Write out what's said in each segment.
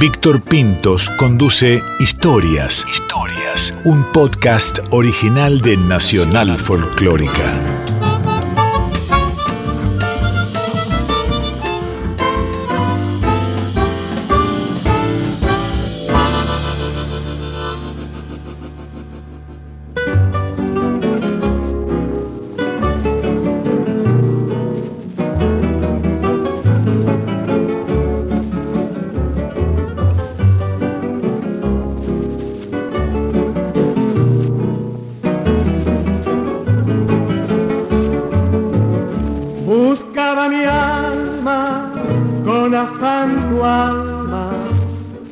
Víctor Pintos conduce Historias. Historias. Un podcast original de Nacional Folclórica.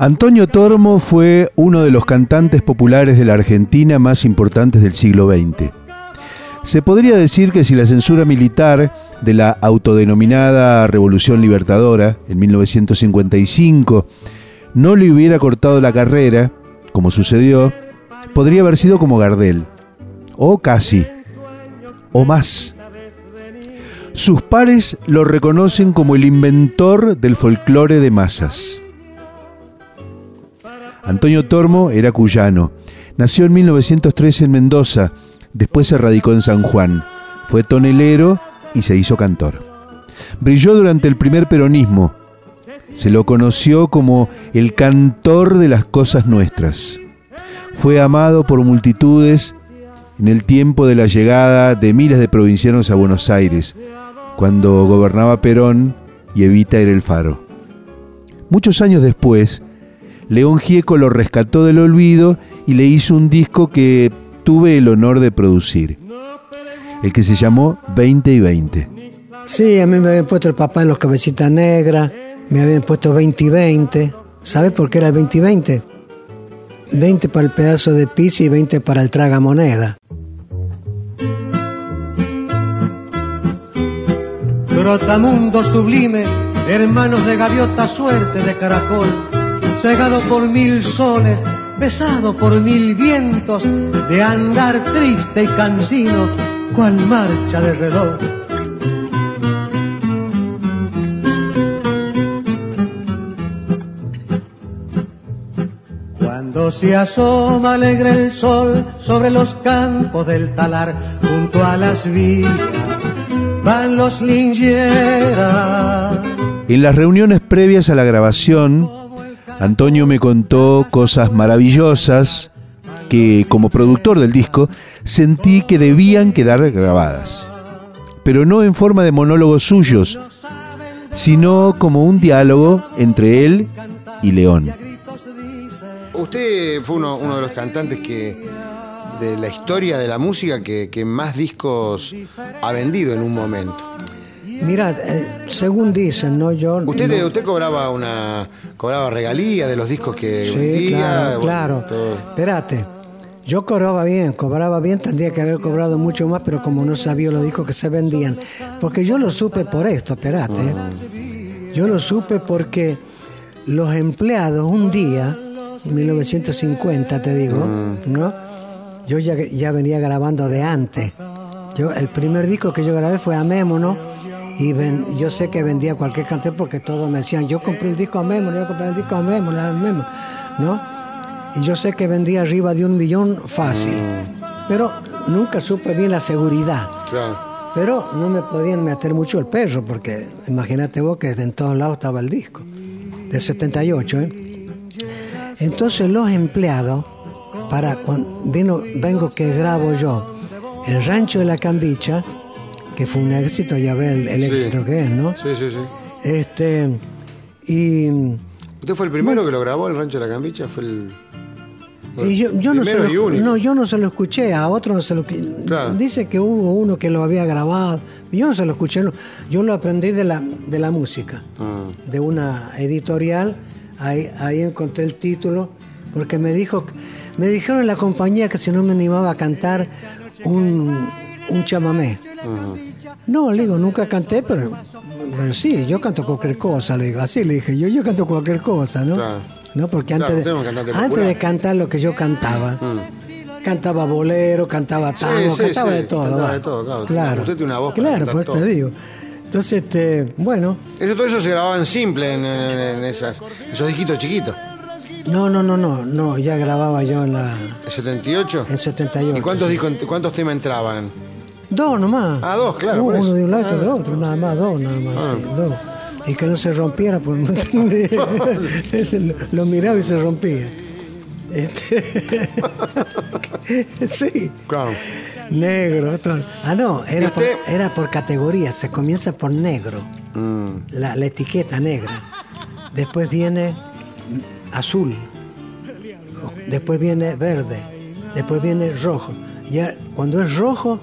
Antonio Tormo fue uno de los cantantes populares de la Argentina más importantes del siglo XX. Se podría decir que si la censura militar de la autodenominada Revolución Libertadora en 1955 no le hubiera cortado la carrera, como sucedió, podría haber sido como Gardel, o casi, o más. Sus pares lo reconocen como el inventor del folclore de masas. Antonio Tormo era cuyano. Nació en 1913 en Mendoza, después se radicó en San Juan. Fue tonelero y se hizo cantor. Brilló durante el primer peronismo. Se lo conoció como el cantor de las cosas nuestras. Fue amado por multitudes en el tiempo de la llegada de miles de provincianos a Buenos Aires, cuando gobernaba Perón y Evita era el faro. Muchos años después, León Gieco lo rescató del olvido y le hizo un disco que tuve el honor de producir, el que se llamó 20 y 20. Sí, a mí me habían puesto el papá en los cabecitas negras, me habían puesto 20 y 20. ¿Sabes por qué era el 20 y 20? 20 para el pedazo de pizza y 20 para el traga moneda. Trotamundo sublime, hermanos de gaviota, suerte de caracol cegado por mil soles, besado por mil vientos, de andar triste y cansino, cual marcha de reloj. Cuando se asoma alegre el sol sobre los campos del talar, junto a las villas, van los lingeras. En las reuniones previas a la grabación, Antonio me contó cosas maravillosas que como productor del disco sentí que debían quedar grabadas, pero no en forma de monólogos suyos, sino como un diálogo entre él y León. Usted fue uno, de los cantantes que de la historia de la música que, que más discos ha vendido en un momento. Mira, eh, según dicen, ¿no? Yo. ¿Usted, usted cobraba una. cobraba regalía de los discos que sí, claro, claro. Espérate. Yo cobraba bien, cobraba bien, tendría que haber cobrado mucho más, pero como no sabía los discos que se vendían. Porque yo lo supe por esto, espérate. Yo lo supe porque los empleados un día, en 1950 te digo, mm. ¿no? Yo ya, ya venía grabando de antes. Yo, el primer disco que yo grabé fue Amémonos y yo sé que vendía cualquier cantante porque todos me decían, yo compré el disco a Memo, yo compré el disco a Memo, a Memo, ¿no? Y yo sé que vendía arriba de un millón fácil, mm. pero nunca supe bien la seguridad. Pero no me podían meter mucho el perro, porque imagínate vos que en todos lados estaba el disco, del 78, ¿eh? Entonces los empleados, para cuando vino, vengo que grabo yo, el rancho de la cambicha, que fue un éxito, ya ve el, éxito que es, ¿no? Sí, sí, sí. Este, y... ¿Usted fue el primero que lo grabó, el Rancho de la Cambicha? Fue el... Y yo, no, se lo, no, yo no se lo escuché, a otro no se lo Dice que hubo uno que lo había grabado. Yo no se lo escuché, yo lo aprendí de la, de la música, ah. de una editorial. Ahí, ahí encontré el título, porque me dijo, me dijeron en la compañía que si no me animaba a cantar un, un chamamé. No, le digo, nunca canté, pero, pero sí, yo canto cualquier cosa, le digo, así le dije, yo, yo canto cualquier cosa, ¿no? ¿No? Porque antes, de, antes de cantar lo que yo cantaba, mm. cantaba bolero, cantaba tango, cantaba de todo. Cantaba de todo, claro. Usted tiene una voz Claro, pues te digo. Entonces, este, bueno, Eso, todo eso se grababa en simple, en, en- en esas, esos disquitos chiquitos. no, no, no, no, no, ya grababa yo en la ¿El 78? en 78. ¿Y cuántos discos, cuántos temas entraban? Dos nomás. Ah, dos, claro, Uno de un lado y otro del otro, nada más, dos, nada más, sí, dos. Y que no se rompiera, por lo, lo miraba y se rompía. Este, sí, Claro. negro. todo. Ah, no, ¿Y era por, era por categoría, se comienza por negro, Mm. la, la etiqueta negra. Después viene azul, después viene verde, después viene rojo. Ya, cuando es rojo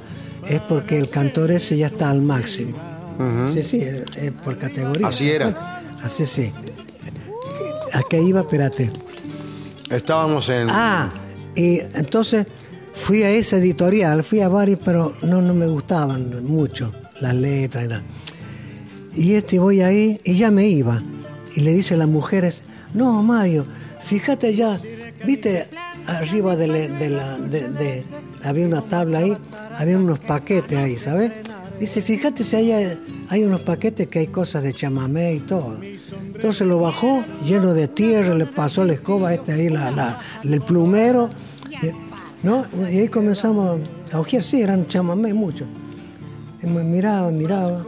es porque el cantor ese ya está al máximo. Sí, sí, es, es por categoría. Así era. Así sí. ¿A qué iba? Espérate. Estábamos en. Ah, y entonces fui a esa editorial, fui a varios, pero no, no me gustaban mucho las letras y nada. Y este voy ahí y ya me iba. Y le dice a las mujeres, no, Mario, fíjate ya, viste, arriba de, la- de la, de, de- había una tabla ahí, había unos paquetes ahí, ¿sabes? Dice, fíjate si hay, hay unos paquetes que hay cosas de chamamé y todo. Entonces lo bajó lleno de tierra, le pasó la escoba este ahí, la, la- el plumero, ¿no? Y ahí comenzamos a ojear, sí, eran chamamé mucho. Y me miraba, miraba,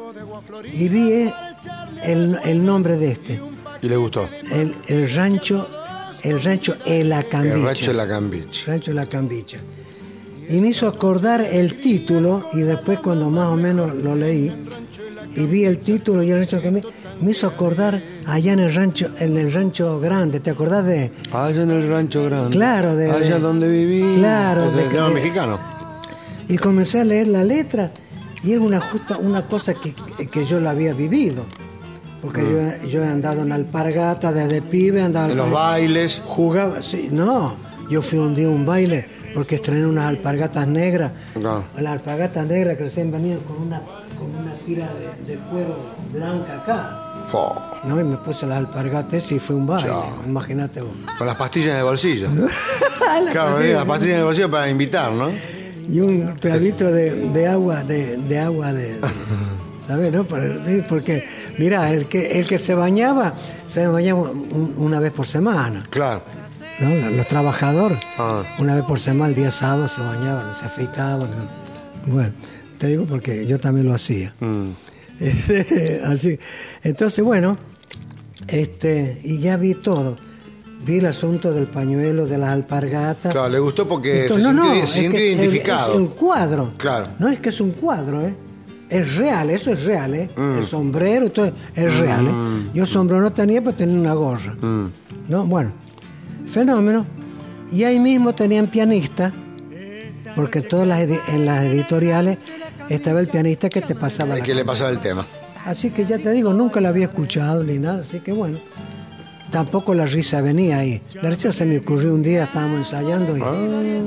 y vi eh, el, el nombre de este, Y le gustó. el, el rancho, el rancho El Acambiche. El Racho de la. Rancho La Cambicha. Y me hizo acordar el título, y después cuando más o menos lo leí, y vi el título y el rancho que me, me hizo acordar allá en el rancho, en el rancho grande, ¿te acordás de? Allá en el rancho grande. Claro, de- Allá de- donde viví. Claro, de- tema mexicano. Y comencé a leer la letra, y era una justa, una cosa que, que yo la había vivido. Porque yo, yo he andado en alpargata desde pibe, andaba En los bailes. Jugaba, sí, no. Yo fui un día a un baile porque estrené unas alpargatas negras. No. Las alpargatas negras que recién venían con una, con una tira de, de cuero blanca acá. ¿no? Y me puse las alpargatas y fue un baile. Imagínate vos. con las pastillas en el bolsillo. La claro, las pastillas en el bolsillo para invitar, ¿no? Y un trabito de, de agua, de, de agua de. ¿Sabes? No? Porque, mira, el que, el que se bañaba, se bañaba un- una vez por semana. Claro. ¿no? Los, trabajadores, Ah. una vez por semana, el día sábado, se bañaban, se afeitaban. Bueno, te digo porque yo también lo hacía. Mm. Así. Entonces, bueno, este, y ya vi todo. Vi el asunto del pañuelo, de las alpargatas. Claro, le gustó porque Entonces, se no, sintió, no, se es sintió que identificado. Es un cuadro. Claro. No es que es un cuadro, ¿eh? Es real, eso es real, ¿eh? Mm. El sombrero todo es real, ¿eh? Yo sombrero no tenía, pero tenía una gorra. Mm. ¿No? Bueno, fenómeno. Y ahí mismo tenían pianista, porque todas las en las editoriales estaba el pianista que te pasaba Es la que le pasaba el tema. Así que ya te digo, nunca la había escuchado ni nada, así que bueno. Tampoco la risa venía ahí. La risa se me ocurrió un día, estábamos ensayando y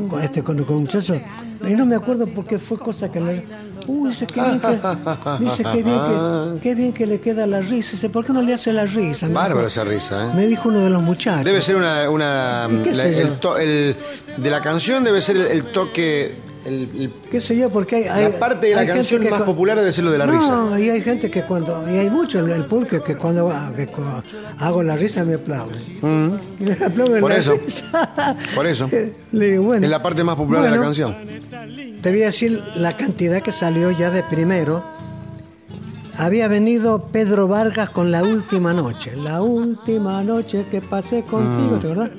con, este, con, con muchachos. Y no me acuerdo por qué fue cosa que me. Uy, dice, qué bien que, dice, qué bien que, qué bien que le queda la risa. Dice, ¿por qué no le hace la risa? Bárbaro dijo- esa risa, ¿eh? Me dijo uno de los muchachos. Debe ser una. una ¿Y qué la- sé yo? el to- el- de la canción debe ser el, el toque. El- el- ¿Qué sé yo? Porque hay, hay- la parte de la canción más popular debe ser lo de la no, risa. y hay gente que cuando, y hay mucho en el público que cuando que hago la risa me aplauden. Me aplauden Mm. Por la eso. risa. Por eso. Le digo, bueno. Es la parte más popular de la canción. Te voy a decir la cantidad que salió ya de primero. Había venido Pedro Vargas con La Última Noche. La última noche que pasé contigo, Mm. ¿te acordás?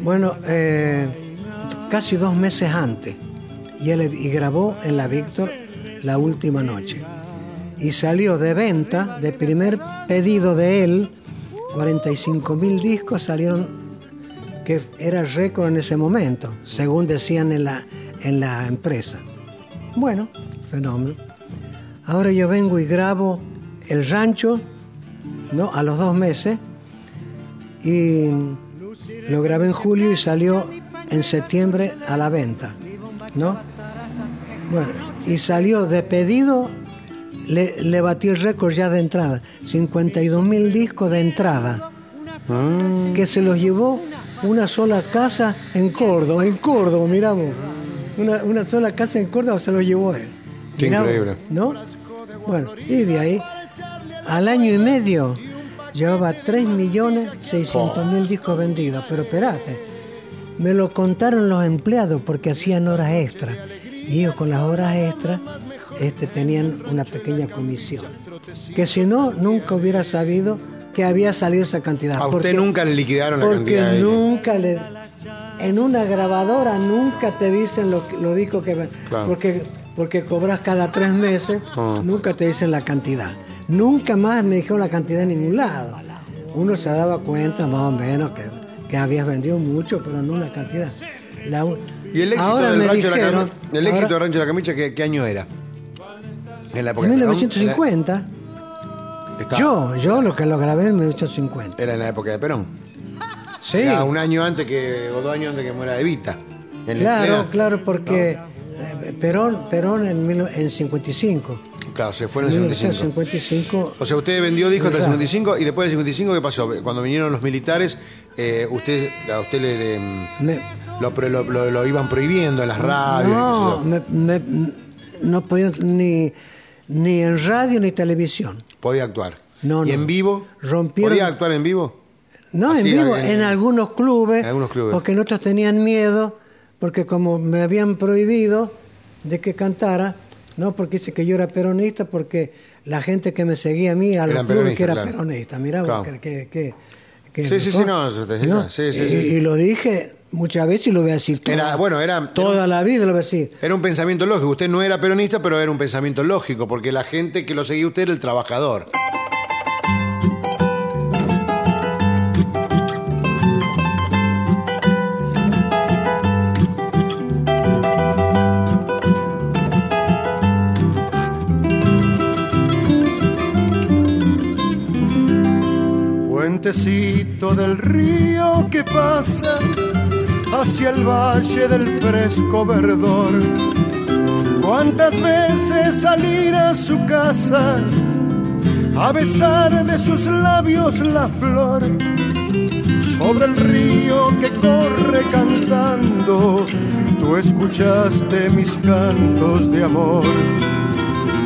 Bueno, eh, casi dos meses antes. Y grabó en la Víctor La Última Noche. Y salió de venta, de primer pedido de él, 45 mil discos salieron que era récord en ese momento, según decían en la, en la empresa. Bueno, fenómeno. Ahora yo vengo y grabo El Rancho, ¿no? A los dos meses, y lo grabé en julio y salió en septiembre a la venta, ¿no? Bueno, y salió de pedido, le, le batí el récord ya de entrada, 52 mil discos de entrada que se los llevó una sola casa en Córdoba, en Córdoba, miramos. Una, una sola casa en Córdoba se los llevó él. Qué increíble. ¿No? Bueno, y de ahí, al año y medio, llevaba 3.600.000 discos vendidos. Pero espérate, me lo contaron los empleados porque hacían horas extras. Y ellos con las horas extras este, tenían una pequeña comisión. Que si no, nunca hubiera sabido que había salido esa cantidad. A usted Porque- nunca le liquidaron la porque cantidad. de- nunca le. En una grabadora nunca te dicen lo, lo discos que. Claro. Porque, porque cobras cada tres meses, Ah. nunca te dicen la cantidad. Nunca más me dijeron la cantidad en ningún lado. Uno se daba cuenta más o menos que, que habías vendido mucho, pero no la cantidad. La ¿Y el éxito del Rancho de la dijeron- Cami- el éxito ahora- del Rancho de la Camicha, ¿qué, qué año era? En la época en de Perón? 1950. Era- estaba- Yo, yo lo que lo grabé en 1950. Era en la época de Perón. Sí. Era un año antes que, o dos años antes que muera Evita. En Claro, plena- claro, porque eh, Perón, Perón en, en 55. Claro, se fue en el 55. 55. O sea, usted vendió discos hasta el Claro. 55 y después del 55, ¿qué pasó? Cuando vinieron los militares, eh, usted, a usted le, le- Me- lo, pro- lo- lo- lo iban prohibiendo en las radios. no, me- me- no podía ni, ni en radio ni televisión. Podía actuar. No, ¿Y no. en vivo? Rompieron- ¿Podía actuar en vivo? No, Así, en vivo, en- en, algunos clubes, en algunos clubes. porque nosotros tenían miedo, porque como me habían prohibido de que cantara, no porque dice que yo era peronista, porque la gente que me seguía a mí, a los Eran clubes que era claro. peronista, mirá Claro. que, que- que- que- Sí, sí, sí, no, sí, sí, y, sí. y lo dije muchas veces y lo voy a decir toda, Era, bueno, era, toda la vida, lo voy a decir. era un pensamiento lógico. Usted no era peronista, pero era un pensamiento lógico, porque la gente que lo seguía usted era el trabajador. Del río que pasa hacia el valle del fresco verdor. Cuántas veces salir a su casa a besar de sus labios la flor sobre el río que corre cantando. Tú escuchaste mis cantos de amor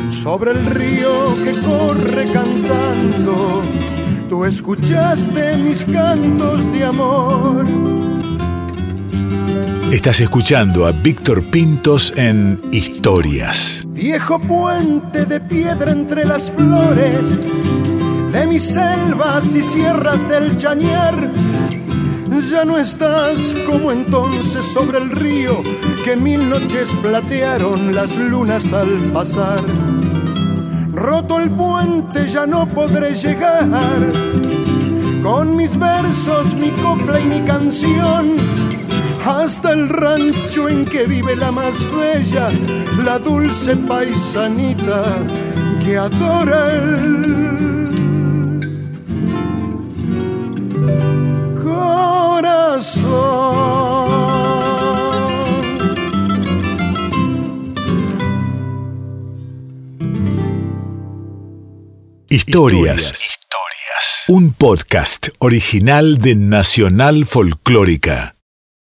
sobre el río que corre cantando. Tú escuchaste mis cantos de amor. Estás escuchando a Víctor Pintos en Historias. Viejo puente de piedra entre las flores de mis selvas y sierras del Chañar. Ya no estás como entonces sobre el río que mil noches platearon las lunas al pasar. Roto el puente ya no podré llegar con mis versos, mi copla y mi canción hasta el rancho en que vive la más bella, la dulce paisanita que adora el corazón. Historias. Un podcast original de Nacional Folclórica.